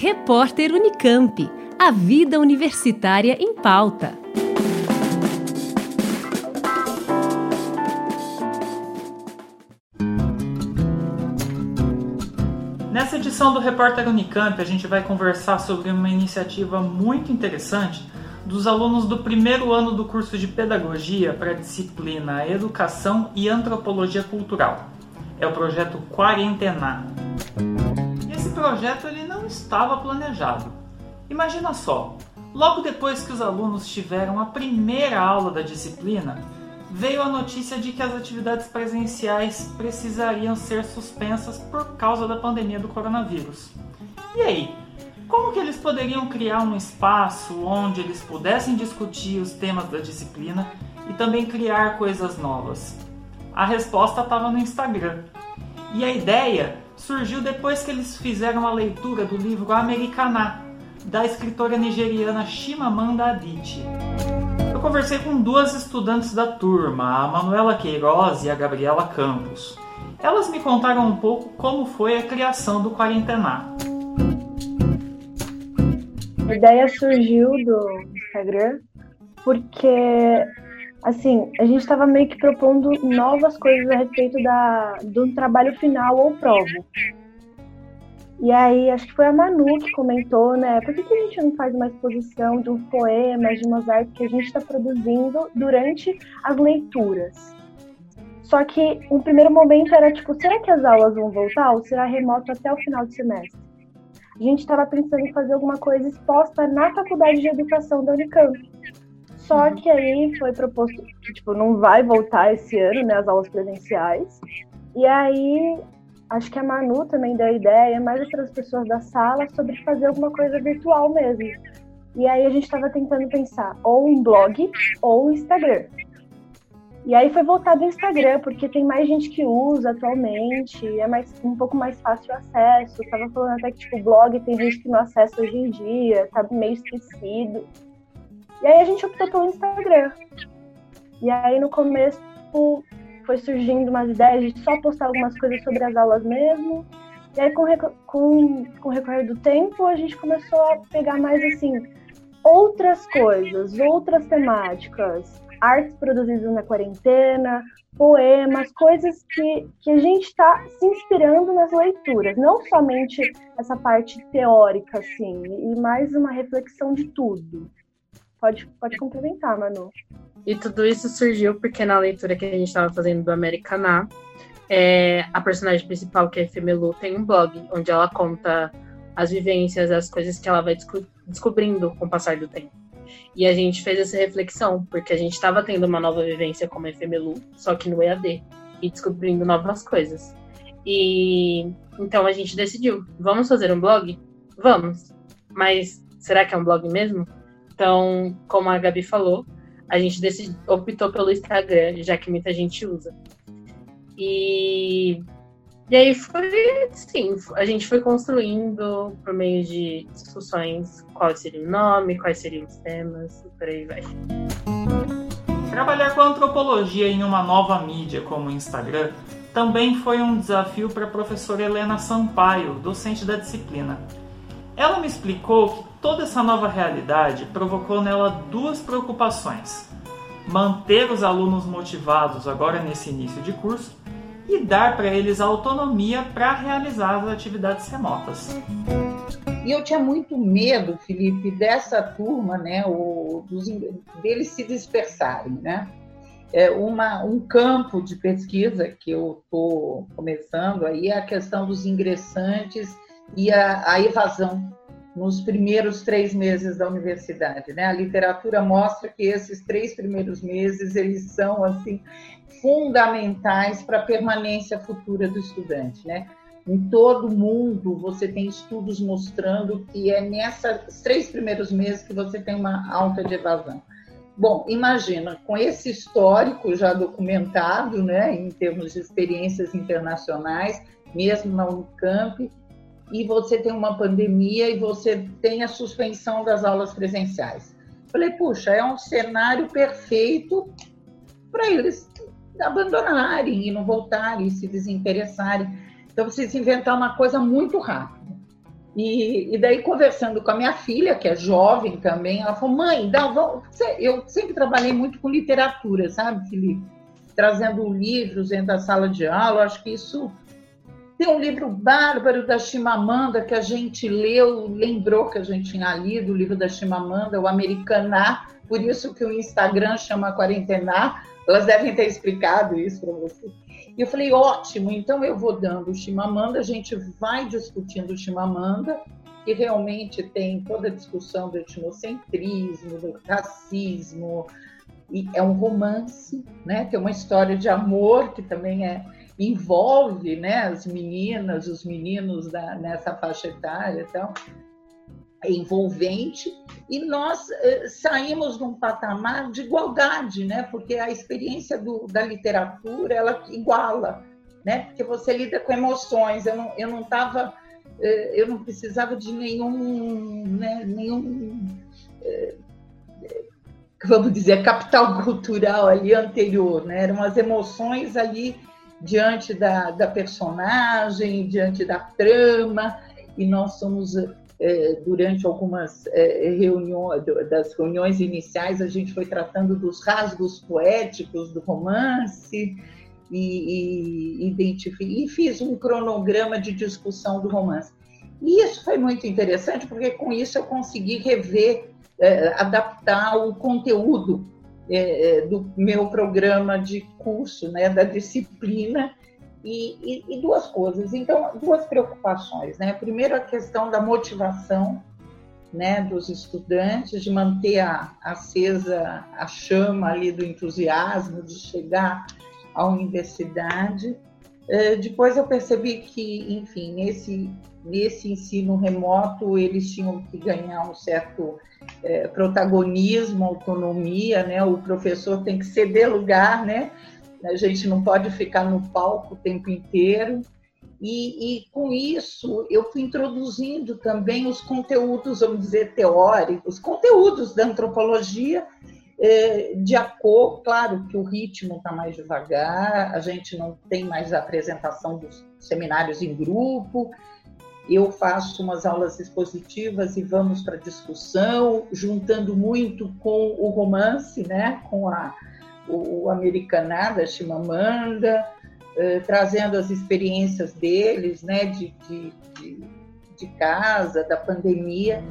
Repórter Unicamp. A vida universitária em pauta. Nessa edição do Repórter Unicamp, a gente vai conversar sobre uma iniciativa muito interessante dos alunos do primeiro ano do curso de Pedagogia para a disciplina Educação e Antropologia Cultural. É o projeto Quarentenar. Projeto ele não estava planejado. Imagina só, logo depois que os alunos tiveram a primeira aula da disciplina, veio a notícia de que as atividades presenciais precisariam ser suspensas por causa da pandemia do coronavírus. E aí, como que eles poderiam criar um espaço onde eles pudessem discutir os temas da disciplina e também criar coisas novas? A resposta estava no Instagram. E a ideia surgiu depois que eles fizeram a leitura do livro Americaná, da escritora nigeriana Chimamanda Adichie. Eu conversei com duas estudantes da turma, a Manuela Queiroz e a Gabriela Campos. Elas me contaram um pouco como foi a criação do Quarentenar. A ideia surgiu do Instagram porque, assim, a gente estava meio que propondo novas coisas a respeito da, do trabalho final ou prova. E aí, acho que foi a Manu que comentou, né? Por que, que a gente não faz uma exposição de um poema, de umas artes que a gente está produzindo durante as leituras? Só que um primeiro momento era tipo, será que as aulas vão voltar ou será remoto até o final do semestre? A gente estava pensando em fazer alguma coisa exposta na faculdade de educação da Unicamp. Só que aí foi proposto que tipo, não vai voltar esse ano, né, as aulas presenciais. E aí acho que a Manu também deu a ideia, mais outras pessoas da sala, sobre fazer alguma coisa virtual mesmo. E aí a gente estava tentando pensar ou um blog ou um Instagram. E aí foi voltado ao Instagram, porque tem mais gente que usa atualmente, é mais, um pouco mais fácil o acesso. Eu tava falando até que tipo, o blog tem gente que não acessa hoje em dia, tá meio esquecido. E aí a gente optou pelo Instagram. E aí no começo foi surgindo umas ideias de só postar algumas coisas sobre as aulas mesmo. E aí, com, com, com o recorrer do tempo, a gente começou a pegar mais, assim, outras coisas, outras temáticas, artes produzidas na quarentena, poemas, coisas que, que a gente está se inspirando nas leituras, não somente essa parte teórica, assim, e mais uma reflexão de tudo. Pode, pode complementar, Manu. E tudo isso surgiu porque na leitura que a gente estava fazendo do Americaná, é, a personagem principal, que é Femelu, tem um blog onde ela conta as vivências, as coisas que ela vai desco descobrindo com o passar do tempo. E a gente fez essa reflexão, porque a gente estava tendo uma nova vivência como Efemelu, só que no EAD, e descobrindo novas coisas. E então a gente decidiu, vamos fazer um blog? Vamos. Mas será que é um blog mesmo? Então, como a Gabi falou, a gente optou pelo Instagram, já que muita gente usa. E, e aí foi assim, a gente foi construindo por meio de discussões qual seria o nome, quais seriam os temas, e por aí vai. Trabalhar com antropologia em uma nova mídia como o Instagram também foi um desafio para a professora Helena Sampaio, docente da disciplina. Ela me explicou que Toda essa nova realidade provocou nela duas preocupações: manter os alunos motivados agora nesse início de curso e dar para eles autonomia para realizar as atividades remotas. E eu tinha muito medo, Felipe, dessa turma, né, o, dos, deles se dispersarem, né? É uma, um campo de pesquisa que eu estou começando aí é a questão dos ingressantes e a, a evasão nos primeiros três meses da universidade. Né? A literatura mostra que esses três primeiros meses eles são assim fundamentais para a permanência futura do estudante. Né? Em todo mundo você tem estudos mostrando que é nesses três primeiros meses que você tem uma alta de evasão. Bom, imagina, com esse histórico já documentado, né, em termos de experiências internacionais, mesmo na Unicamp, e você tem uma pandemia e você tem a suspensão das aulas presenciais. Falei, puxa, é um cenário perfeito para eles abandonarem e não voltarem, se desinteressarem. Então, precisa inventar uma coisa muito rápida. E, e, daí, conversando com a minha filha, que é jovem também, ela falou: mãe, dá, vamos... eu sempre trabalhei muito com literatura, sabe, Felipe? Trazendo livros dentro da sala de aula, acho que isso. Tem um livro bárbaro da Chimamanda que a gente leu, lembrou que a gente tinha lido o livro da Chimamanda, o Americaná, por isso que o Instagram chama Quarentenar. Elas devem ter explicado isso para você. E eu falei, ótimo, então eu vou dando o Chimamanda, a gente vai discutindo o Chimamanda, que realmente tem toda a discussão do etnocentrismo, do racismo, e é um romance, né? Tem uma história de amor que também é envolve, né, as meninas, os meninos da, nessa faixa etária, então envolvente e nós eh, saímos num patamar de igualdade, né? Porque a experiência do, da literatura ela iguala, né? Porque você lida com emoções. Eu não, eu não tava, eh, eu não precisava de nenhum, né? Nenhum, eh, vamos dizer, capital cultural ali anterior, né? Eram as emoções ali diante da, da personagem, diante da trama e nós somos é, durante algumas é, reuniões, das reuniões iniciais, a gente foi tratando dos rasgos poéticos do romance e, e, e fiz um cronograma de discussão do romance. E isso foi muito interessante, porque com isso eu consegui rever, é, adaptar o conteúdo é, é, do meu programa de curso, né, da disciplina, e, e, e, duas coisas. Então, duas preocupações, né? Primeiro, a questão da motivação, né, dos estudantes, de manter a, acesa a chama ali do entusiasmo, de chegar à universidade. É, depois eu percebi que, enfim, nesse, nesse ensino remoto, eles tinham que ganhar um certo é, protagonismo, autonomia, né? O professor tem que ceder lugar, né? a gente não pode ficar no palco o tempo inteiro. E, e, com isso eu fui introduzindo também os conteúdos, vamos dizer, teóricos, conteúdos da antropologia, eh, de acordo, claro que o ritmo está mais devagar, a gente não tem mais a apresentação dos seminários em grupo, eu faço umas aulas expositivas e vamos para discussão, juntando muito com o romance, né, com a o Americanada, Chimamanda, eh, trazendo as experiências deles, né, de, de, de, de casa, da pandemia.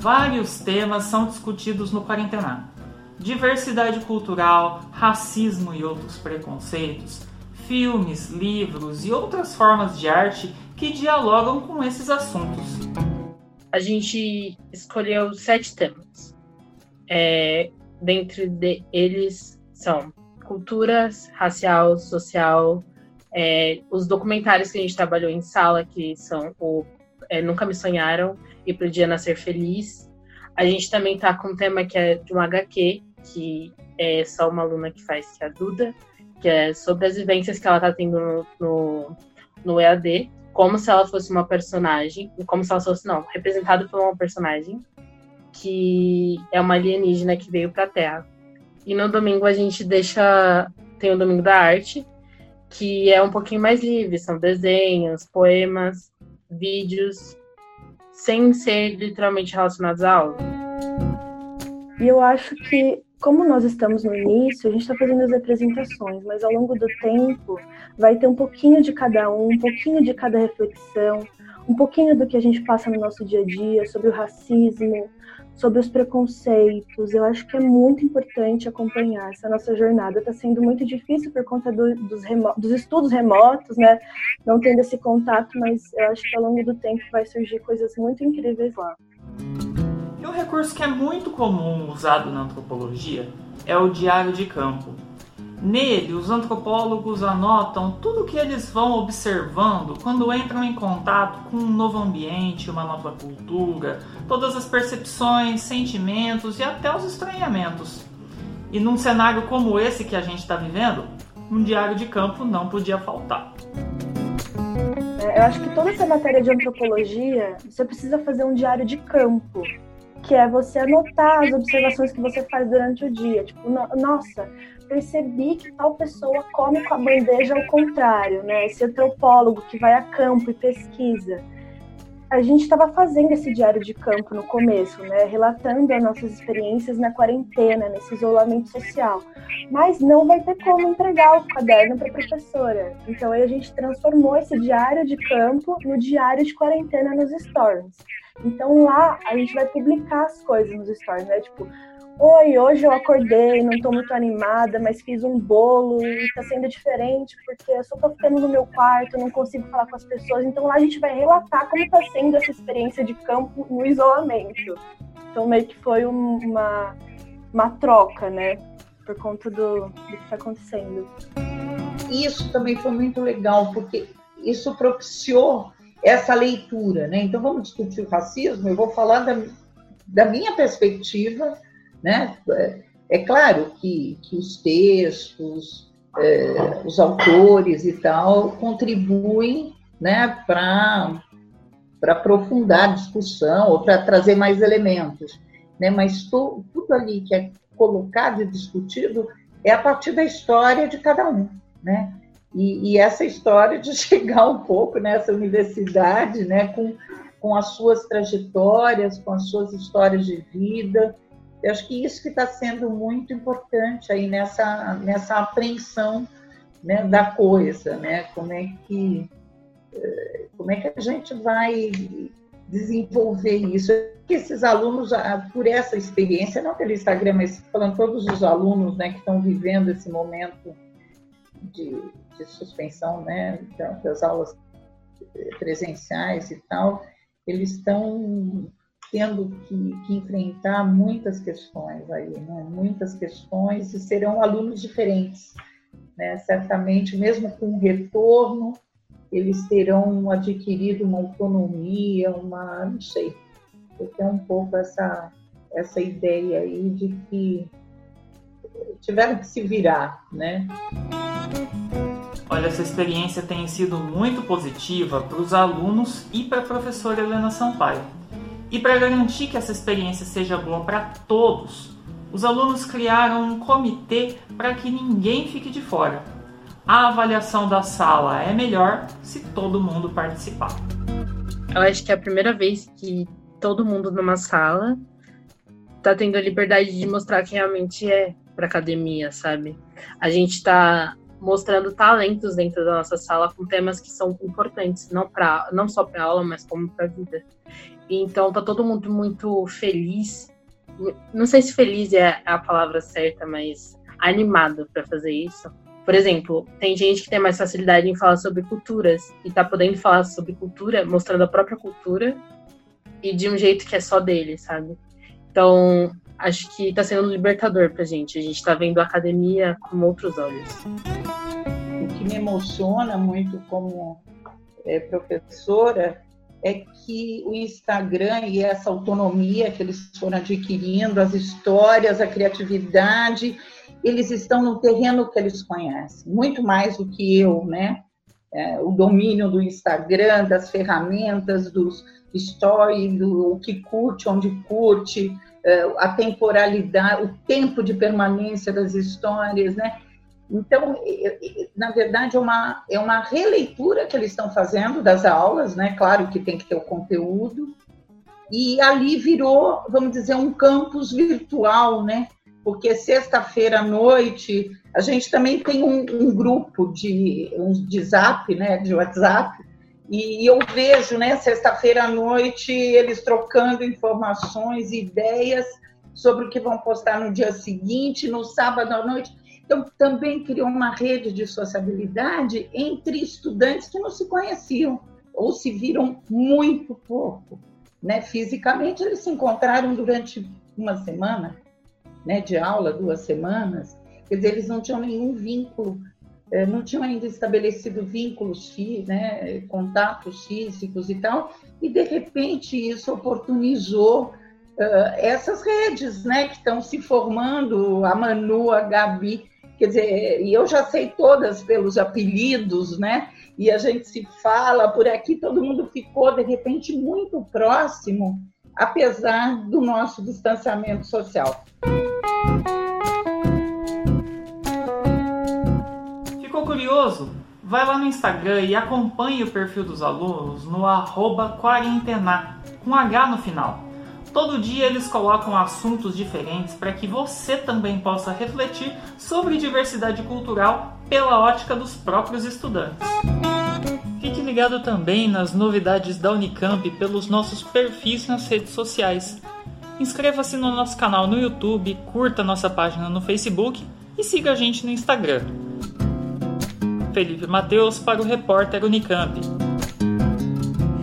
Vários temas são discutidos no Quarentenar. Diversidade cultural, racismo e outros preconceitos, filmes, livros e outras formas de arte que dialogam com esses assuntos. A gente escolheu sete temas. É, dentre de eles são culturas, racial, social, é, os documentários que a gente trabalhou em sala, que são o é, Nunca Me Sonharam e Podia Nascer Feliz. A gente também tá com um tema que é de uma HQ, que é só uma aluna que faz, que é a Duda, que é sobre as vivências que ela tá tendo no, no, no EAD, como se ela fosse uma personagem, como se ela fosse, não, representada por uma personagem que é uma alienígena que veio para a Terra. E no domingo a gente deixa tem o domingo da arte, que é um pouquinho mais livre, são desenhos, poemas, vídeos, sem ser literalmente relacionados à aula. E eu acho que, como nós estamos no início, a gente está fazendo as apresentações, mas ao longo do tempo vai ter um pouquinho de cada um, um pouquinho de cada reflexão, um pouquinho do que a gente passa no nosso dia a dia, sobre o racismo, sobre os preconceitos. Eu acho que é muito importante acompanhar essa nossa jornada. Está sendo muito difícil por conta do, dos, dos, estudos remotos, né? Não tendo esse contato, mas eu acho que ao longo do tempo vai surgir coisas muito incríveis lá. E um recurso que é muito comum usado na antropologia é o diário de campo Nele, os antropólogos anotam tudo o que eles vão observando quando entram em contato com um novo ambiente, uma nova cultura, todas as percepções, sentimentos e até os estranhamentos. E num cenário como esse que a gente está vivendo, um diário de campo não podia faltar. É, eu acho que toda essa matéria de antropologia, você precisa fazer um diário de campo que é você anotar as observações que você faz durante o dia. Tipo, nossa, percebi que tal pessoa come com a bandeja ao contrário, né? Esse antropólogo que vai a campo e pesquisa. a gente estava fazendo esse diário de campo no começo, né, relatando as nossas experiências na quarentena, nesse isolamento social, mas não vai ter como entregar o caderno para a professora. Então aí a gente transformou esse diário de campo no diário de quarentena nos stories. Então lá a gente vai publicar as coisas nos stories, né? Tipo, Oi, hoje eu acordei, não estou muito animada, mas fiz um bolo e está sendo diferente porque eu só estou ficando no meu quarto, não consigo falar com as pessoas. Então lá a gente vai relatar como está sendo essa experiência de campo no isolamento. Então meio que foi um, uma, uma troca, né? Por conta do, do que está acontecendo. Isso também foi muito legal, porque isso propiciou essa leitura, né? Então vamos discutir o racismo, eu vou falar da, da minha perspectiva né? É claro que, que os textos, é, os autores e tal contribuem né, para aprofundar a discussão ou para trazer mais elementos. Né? Mas tu, tudo ali que é colocado e discutido é a partir da história de cada um. Né? E, e essa história de chegar um pouco nessa universidade né, com, com as suas trajetórias, com as suas histórias de vida, eu acho que isso que está sendo muito importante aí nessa, nessa apreensão né, da coisa, né? Como é que eh, como é que a gente vai desenvolver isso? Que esses alunos, por essa experiência, não pelo Instagram, mas falando todos os alunos, né, que estão vivendo esse momento de, de suspensão, né, das aulas presenciais e tal, eles estão tendo que, que, enfrentar muitas questões aí, né? muitas questões, e serão alunos diferentes. Né? Certamente, mesmo com o retorno, eles terão adquirido uma autonomia, uma, não sei, tenho um pouco essa, essa ideia aí de que tiveram que se virar, né? Olha, essa experiência tem sido muito positiva para os alunos e para a professora Helena Sampaio e para garantir que essa experiência seja boa para todos, os alunos criaram um comitê para que ninguém fique de fora. A avaliação da sala é melhor se todo mundo participar. Eu acho que é a primeira vez que todo mundo numa sala está tendo a liberdade de mostrar quem realmente é para academia, sabe? A gente está mostrando talentos dentro da nossa sala com temas que são importantes, não, pra, não só para aula, mas como para a vida. Então tá todo mundo muito feliz. Não sei se feliz é a palavra certa, mas animado para fazer isso. Por exemplo, tem gente que tem mais facilidade em falar sobre culturas e tá podendo falar sobre cultura, mostrando a própria cultura e de um jeito que é só dele, sabe? Então, acho que tá sendo libertador pra gente. A gente tá vendo a academia com outros olhos. O que me emociona muito como é, professora é que o Instagram e essa autonomia que eles foram adquirindo, as histórias, a criatividade, eles estão no terreno que eles conhecem, muito mais do que eu, né? É, o domínio do Instagram, das ferramentas, dos stories, do o que curte, onde curte, é, a temporalidade, o tempo de permanência das histórias, né? Então, na verdade, é uma, é uma releitura que eles estão fazendo das aulas, né? Claro que tem que ter o conteúdo. E ali virou, vamos dizer, um campus virtual, né? Porque sexta-feira à noite a gente também tem um, um grupo de, um de zap, né? De WhatsApp. E eu vejo, né? Sexta-feira à noite eles trocando informações, ideias sobre o que vão postar no dia seguinte, no sábado à noite então, também criou uma rede de sociabilidade entre estudantes que não se conheciam ou se viram muito pouco. Né? Fisicamente, eles se encontraram durante uma semana né, de aula, duas semanas. Quer dizer, eles não tinham nenhum vínculo, eh, não tinham ainda estabelecido vínculos, né, contatos físicos e tal, e de repente isso oportunizou essas redes né, que estão se formando, a Manu, a Gabi, Quer dizer, e eu já sei todas pelos apelidos, né? E a gente se fala por aqui, todo mundo ficou de repente muito próximo, apesar do nosso distanciamento social. Ficou curioso? Vai lá no Instagram e acompanhe o perfil dos alunos no arroba quarentena, com H no final. Todo dia eles colocam assuntos diferentes para que você também possa refletir sobre diversidade cultural pela ótica dos próprios estudantes. Fique ligado também nas novidades da Unicamp pelos nossos perfis nas redes sociais. Inscreva-se no nosso canal no YouTube, curta nossa página no Facebook e siga a gente no Instagram. Felipe Mateus para o repórter Unicamp.